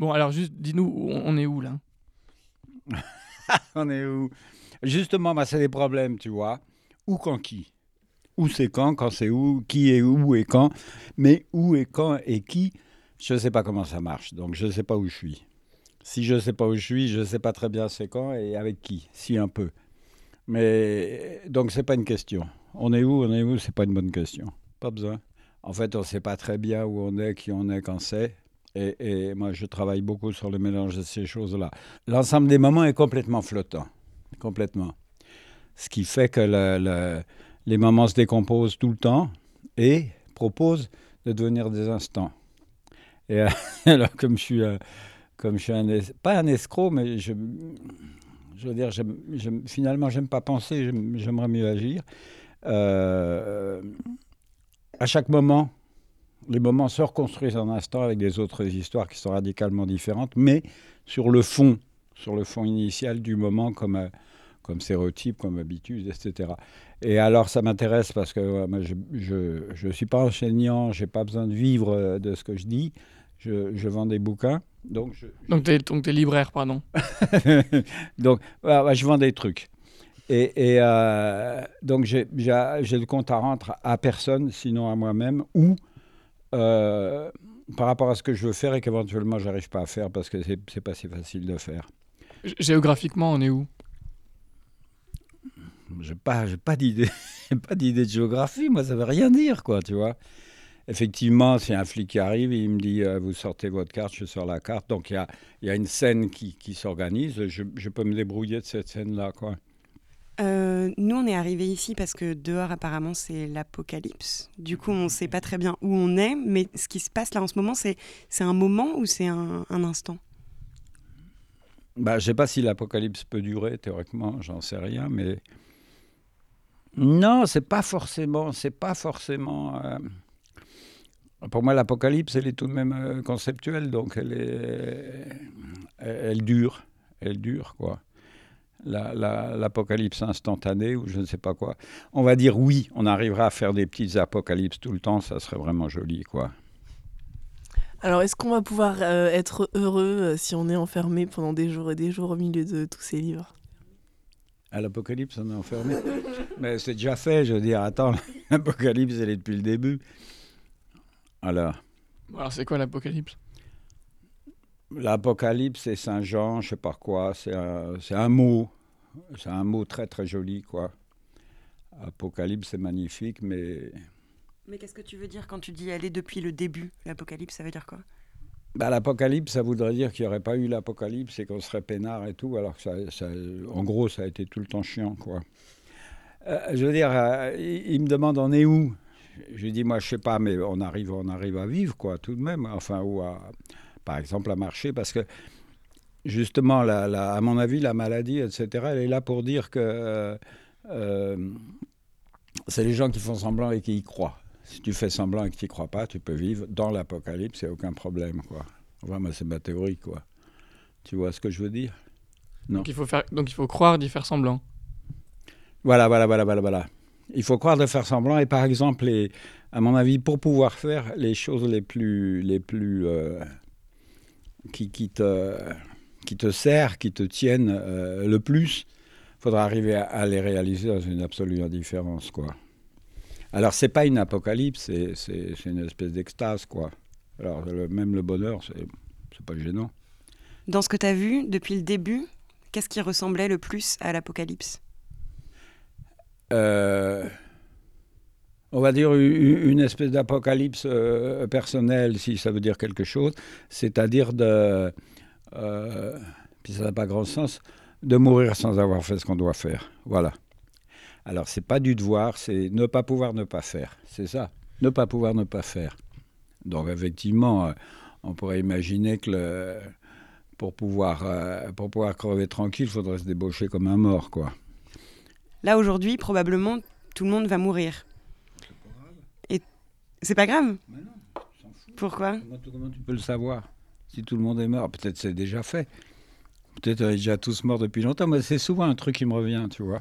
Bon, alors juste dis-nous, on est où là? On est où? Justement, bah, c'est des problèmes, tu vois. Où, quand, qui? Où c'est quand, quand c'est où, qui est où et quand. Mais où et quand et qui, je ne sais pas comment ça marche. Donc, je ne sais pas où je suis. Si je ne sais pas où je suis, je ne sais pas très bien c'est quand et avec qui, si un peu. Mais donc, c'est pas une question. On est où, on est où, c'est pas une bonne question. Pas besoin. En fait, on ne sait pas très bien où on est, qui on est, quand c'est. Et, moi, je travaille beaucoup sur le mélange de ces choses-là. L'ensemble des moments est complètement flottant. Complètement. Ce qui fait que les moments se décomposent tout le temps et proposent de devenir des instants. Et alors, comme je suis, comme je suis un, pas un escroc, mais je, veux dire, finalement, j'aime pas penser, j'aimerais mieux agir. Euh, à chaque moment, les moments se reconstruisent en instant avec des autres histoires qui sont radicalement différentes, mais sur le fond, sur le fond initial du moment comme, euh, comme stéréotype, comme habitude, etc. Et alors ça m'intéresse parce que je ne suis pas enseignant, je n'ai pas besoin de vivre euh, de ce que je dis, je, je vends des bouquins. Donc, je, donc tu es, libraire, pardon. donc je vends des trucs. Et, et euh, donc j'ai le compte à rendre à personne, sinon à moi-même, ou euh, par rapport à ce que je veux faire et qu'éventuellement j'arrive pas à faire parce que c'est pas si facile de faire. Géographiquement, on est où? J'ai pas, pas d'idée, pas d'idée de géographie. Moi, ça veut rien dire, quoi, tu vois. Effectivement, c'est un flic qui arrive, il me dit euh, vous sortez votre carte, je sors la carte. Donc il y a, y a, une scène qui, qui s'organise. Je, je, peux me débrouiller de cette scène-là, quoi. Euh, nous, on est arrivé ici parce que dehors, apparemment, c'est l'apocalypse. Du coup, on ne sait pas très bien où on est, mais ce qui se passe là en ce moment, c'est un moment ou c'est un, instant? Bah, Je ne sais pas si l'apocalypse peut durer, théoriquement, j'en sais rien, mais. Non, c'est pas forcément. Pas forcément. Euh, pour moi, l'apocalypse, elle est tout de même euh, conceptuelle, donc elle. Elle dure. Elle dure, quoi l'apocalypse instantanée ou je ne sais pas quoi. On va dire oui, on arrivera à faire des petites apocalypses tout le temps, ça serait vraiment joli, quoi. Alors, est-ce qu'on va pouvoir euh, être heureux euh, si on est enfermé pendant des jours et des jours au milieu de tous ces livres? À l'apocalypse, on est enfermé. Mais c'est déjà fait, je veux dire, attends, l'apocalypse, elle est depuis le début. Alors. Alors, c'est quoi l'apocalypse? L'Apocalypse et Saint Jean, je sais pas quoi, c'est un, un, mot. C'est un mot très très joli, quoi. Apocalypse, c'est magnifique, mais. Mais qu'est-ce que tu veux dire quand tu dis aller depuis le début L'Apocalypse, ça veut dire quoi? Bah, L'Apocalypse, ça voudrait dire qu'il n'y aurait pas eu l'Apocalypse et qu'on serait peinard et tout, alors que ça, en gros, ça a été tout le temps chiant, quoi. Euh, je veux dire, euh, il, me demande on est où? Je dis moi je sais pas, mais on arrive, on arrive à vivre quoi, tout de même. Enfin ou à, par exemple, à marcher, parce que justement, la, à mon avis, la maladie, etc., elle est là pour dire que euh, euh, c'est les gens qui font semblant et qui y croient. Si tu fais semblant et que tu n'y crois pas, tu peux vivre dans l'apocalypse, il n'y a aucun problème. Quoi. Enfin, c'est ma théorie. Quoi. Tu vois ce que je veux dire? Non. Donc, il faut faire, donc il faut croire d'y faire semblant. Voilà, voilà, voilà, voilà, voilà. Il faut croire de faire semblant. Et par exemple, les, à mon avis, pour pouvoir faire les choses les plus, les plus euh, qui, qui, te, qui te sert, qui te tiennent euh, le plus, il faudra arriver à, les réaliser dans une absolue indifférence. Quoi. Alors, c'est pas une apocalypse, c'est une espèce d'extase. quoi. Alors, même le bonheur, c'est pas gênant. Dans ce que tu as vu depuis le début, qu'est-ce qui ressemblait le plus à l'apocalypse? Euh, on va dire, une espèce d'apocalypse euh, personnelle, si ça veut dire quelque chose, c'est-à-dire de, euh, puis ça n'a pas grand sens, de mourir sans avoir fait ce qu'on doit faire. Voilà. Alors, c'est pas du devoir, c'est ne pas pouvoir ne pas faire. C'est ça. Ne pas pouvoir ne pas faire. Donc, effectivement, euh, on pourrait imaginer que pour, pouvoir, crever tranquille, il faudrait se débaucher comme un mort, quoi. Là, aujourd'hui, probablement, tout le monde va mourir. C'est pas grave Mais non. Pourquoi comment, tu peux le savoir Si tout le monde est mort, peut-être c'est déjà fait. Peut-être on est déjà tous morts depuis longtemps. Mais c'est souvent un truc qui me revient, tu vois.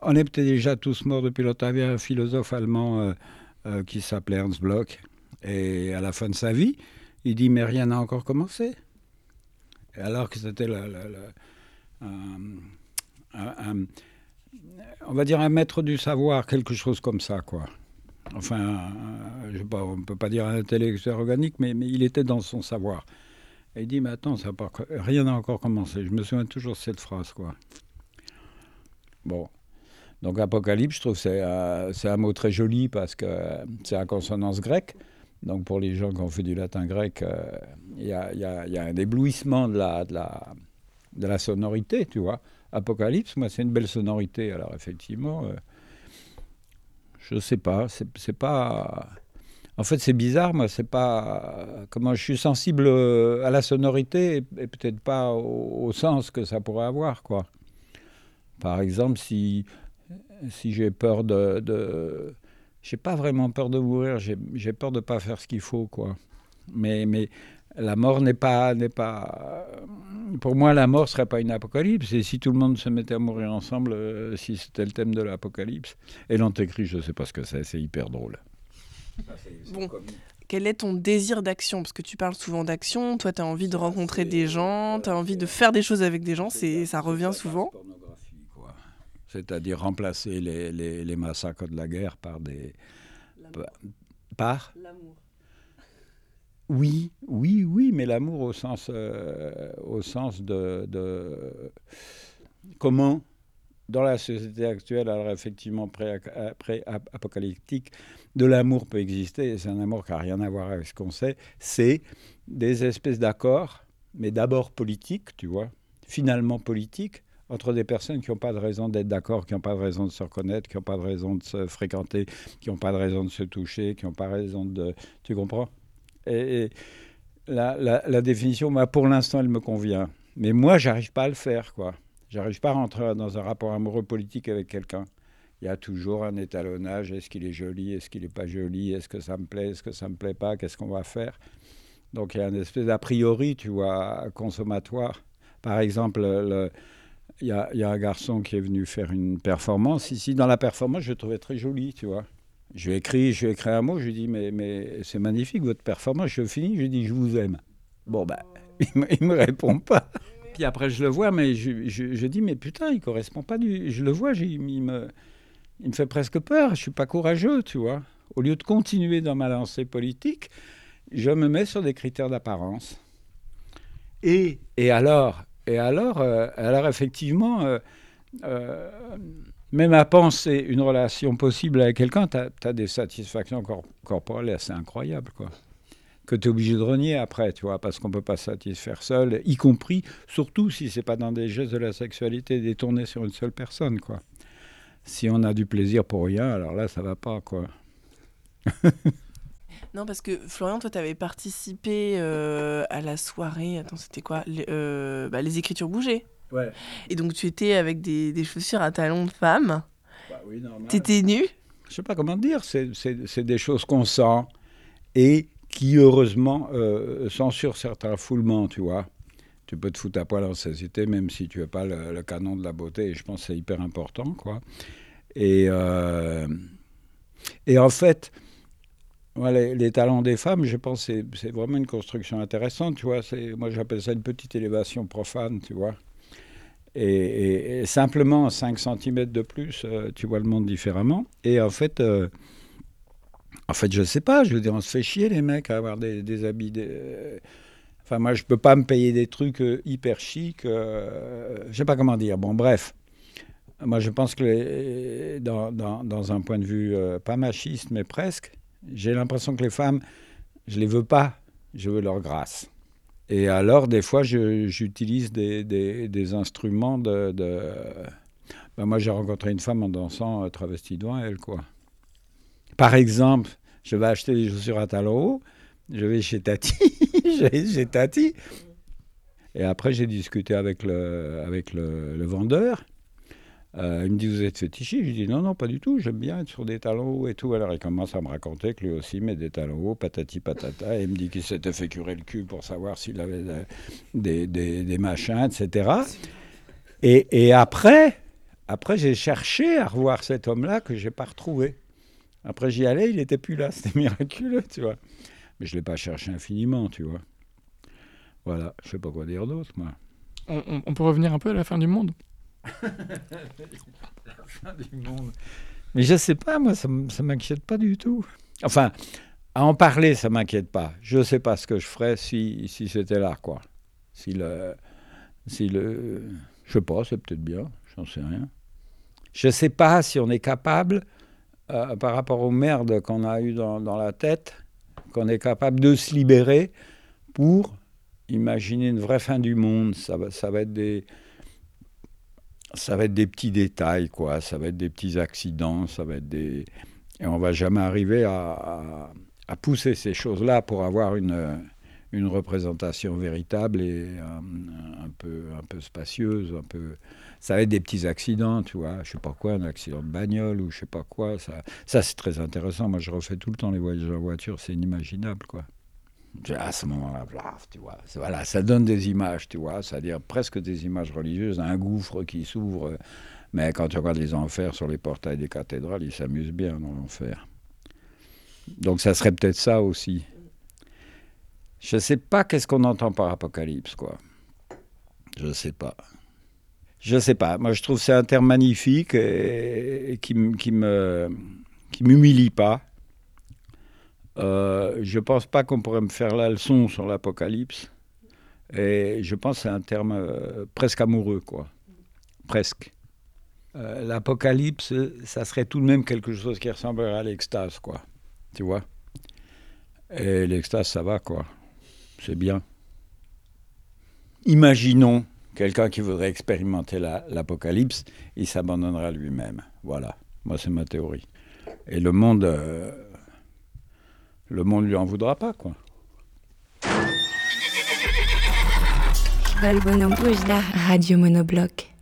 On est peut-être déjà tous morts depuis longtemps. Il y avait un philosophe allemand euh, euh, qui s'appelait Ernst Bloch. Et à la fin de sa vie, il dit Mais rien n'a encore commencé. alors que c'était on va dire un maître du savoir, quelque chose comme ça, quoi. Enfin, je pas, on ne peut pas dire un intellectuel organique, mais, il était dans son savoir. Et il dit, mais attends, ça rien n'a encore commencé. Je me souviens toujours de cette phrase, quoi. Bon. Donc apocalypse, je trouve c'est euh, c'est un mot très joli parce que c'est à consonance grecque. Donc pour les gens qui ont fait du latin grec, euh, il y, a, un éblouissement de la, de, la, sonorité, tu vois. Apocalypse, moi, c'est une belle sonorité. Alors effectivement, euh, je sais pas, c'est pas... En fait, c'est bizarre, moi, c'est pas... Comment je suis sensible à la sonorité et, peut-être pas au, au, sens que ça pourrait avoir, quoi. Par exemple, si, si j'ai peur de... de j'ai pas vraiment peur de mourir, j'ai peur de pas faire ce qu'il faut, quoi. Mais, mais la mort n'est pas, n'est pas. Pour moi, la mort serait pas une apocalypse. Et si tout le monde se mettait à mourir ensemble, euh, si c'était le thème de l'apocalypse. Et l'antéchrist, je sais pas ce que c'est. C'est hyper drôle. Bon. Quel est ton désir d'action? Parce que tu parles souvent d'action. Toi, tu as envie de rencontrer des gens, tu as envie de faire des choses avec des gens. C'est, ça revient souvent? c'est-à-dire remplacer les, les, les, massacres de la guerre par des... Par L'amour. Oui, oui, oui, mais l'amour au sens, euh, au sens de, de, comment, dans la société actuelle, alors effectivement pré-apocalyptique, de l'amour peut exister, c'est un amour qui n'a rien à voir avec ce qu'on sait, c'est des espèces d'accords, mais d'abord politiques, tu vois, finalement politiques, entre des personnes qui n'ont pas de raison d'être d'accord, qui n'ont pas de raison de se reconnaître, qui n'ont pas de raison de se fréquenter, qui n'ont pas de raison de se toucher, qui n'ont pas raison de... Tu comprends? Et, la, définition, pour l'instant, elle me convient. Mais moi, j'arrive pas à le faire, quoi. J'arrive pas à rentrer dans un rapport amoureux politique avec quelqu'un. Il y a toujours un étalonnage. Est-ce qu'il est joli? Est-ce qu'il n'est pas joli? Est-ce que ça me plaît? Est-ce que ça me plaît pas? Qu'est-ce qu'on va faire? Donc il y a une espèce d'a priori, tu vois, consommatoire. Par exemple, le, il y, a, un garçon qui est venu faire une performance. Ici, dans la performance, je le trouvais très joli, tu vois. Je lui ai écrit, je écrit un mot, je lui ai dit, mais, mais c'est magnifique votre performance. Je finis, je lui ai dit, je vous aime. Bon, ben, il ne me, répond pas. Puis après, je le vois, mais je, je, dis, mais putain, il correspond pas du. Je le vois, il, me, il me fait presque peur. Je suis pas courageux, tu vois. Au lieu de continuer dans ma lancée politique, je me mets sur des critères d'apparence. Et, et alors, et alors, euh, alors effectivement, euh, euh, même à penser une relation possible avec quelqu'un, tu as, des satisfactions corporelles assez incroyables, quoi. Que tu es obligé de renier après, tu vois, parce qu'on ne peut pas satisfaire seul, y compris, surtout si c'est pas dans des gestes de la sexualité détournés sur une seule personne, quoi. Si on a du plaisir pour rien, alors là, ça va pas, quoi. Non, parce que Florian, toi, tu avais participé euh, à la soirée. Attends, c'était quoi? Les, euh, bah, les, écritures bougeaient. Ouais. Et donc, tu étais avec des, des chaussures à talons de femme. Bah oui, normal. T'étais nu? Je sais pas comment dire. C'est des choses qu'on sent et qui, heureusement, euh, censurent certains foulements, tu vois. Tu peux te foutre à poil en société, même si tu n'es pas le, le, canon de la beauté. Et je pense que c'est hyper important, quoi. Et, euh, et en fait les, talents des femmes, je pense que c'est vraiment une construction intéressante, tu vois. Moi, j'appelle ça une petite élévation profane, tu vois. Et, simplement 5 cm de plus, euh, tu vois le monde différemment. Et en fait, euh, en fait, je sais pas, je veux dire, on se fait chier les mecs à avoir des, habits. Enfin, moi, je peux pas me payer des trucs euh, hyper chics. je sais pas comment dire. Bon, bref. Moi, je pense que dans, dans, dans, un point de vue pas machiste, mais presque, j'ai l'impression que les femmes, je les veux pas, je veux leur grâce. Et alors, des fois, j'utilise des, des, instruments de. de... Ben moi, j'ai rencontré une femme en dansant euh, travesti devant elle, quoi. Par exemple, je vais acheter des chaussures à talons hauts, je vais chez Tati, je vais chez Tati. Et après, j'ai discuté avec le, avec le vendeur. Euh, il me dit, vous êtes fétichiste? Je dis, non, non, pas du tout, j'aime bien être sur des talons hauts et tout. Alors il commence à me raconter que lui aussi met des talons hauts, patati patata, et il me dit qu'il s'était fait curer le cul pour savoir s'il avait des, des, machins, etc. Et, après, après j'ai cherché à revoir cet homme-là que je n'ai pas retrouvé. Après j'y allais, il n'était plus là, c'était miraculeux, tu vois. Mais je ne l'ai pas cherché infiniment, tu vois. Voilà, je sais pas quoi dire d'autre, moi. On, peut revenir un peu à la fin du monde? La fin du monde. Mais je sais pas, moi, ça, ça m'inquiète pas du tout. Enfin, à en parler, ça m'inquiète pas. Je sais pas ce que je ferais si, si c'était là, quoi. Si le, si le, je sais pas, c'est peut-être bien, j'en sais rien. Je sais pas si on est capable, euh, par rapport aux merdes qu'on a eues dans, dans la tête, qu'on est capable de se libérer pour imaginer une vraie fin du monde. Ça ça va être des, ça va être des petits détails, quoi. Ça va être des petits accidents, ça va être des, et on va jamais arriver à pousser ces choses-là pour avoir une, une représentation véritable et un, peu, un peu spacieuse, un peu... Ça va être des petits accidents, tu vois, je sais pas quoi, un accident de bagnole ou je sais pas quoi. Ça, ça c'est très intéressant. Moi, je refais tout le temps les voyages en voiture, c'est inimaginable, quoi. À ce moment-là, voilà, ça donne des images, tu vois, c'est-à-dire presque des images religieuses, un gouffre qui s'ouvre. Mais quand tu regardes les enfers sur les portails des cathédrales, ils s'amusent bien dans l'enfer. Donc ça serait peut-être ça aussi. Je ne sais pas qu'est-ce qu'on entend par apocalypse, quoi. Je ne sais pas. Je ne sais pas. Moi, je trouve c'est un terme magnifique et, qui, qui me qui m'humilie pas. Euh, je pense pas qu'on pourrait me faire la leçon sur l'apocalypse. Et je pense que c'est un terme euh, presque amoureux, quoi. Presque. Euh, l'apocalypse, ça serait tout de même quelque chose qui ressemblerait à l'extase, quoi tu vois? Et l'extase, ça va, quoi. C'est bien. Imaginons quelqu'un qui voudrait expérimenter l'apocalypse, il s'abandonnera lui-même. Voilà, moi c'est ma théorie. Et le monde, le monde lui en voudra pas, quoi. Radio Monobloc.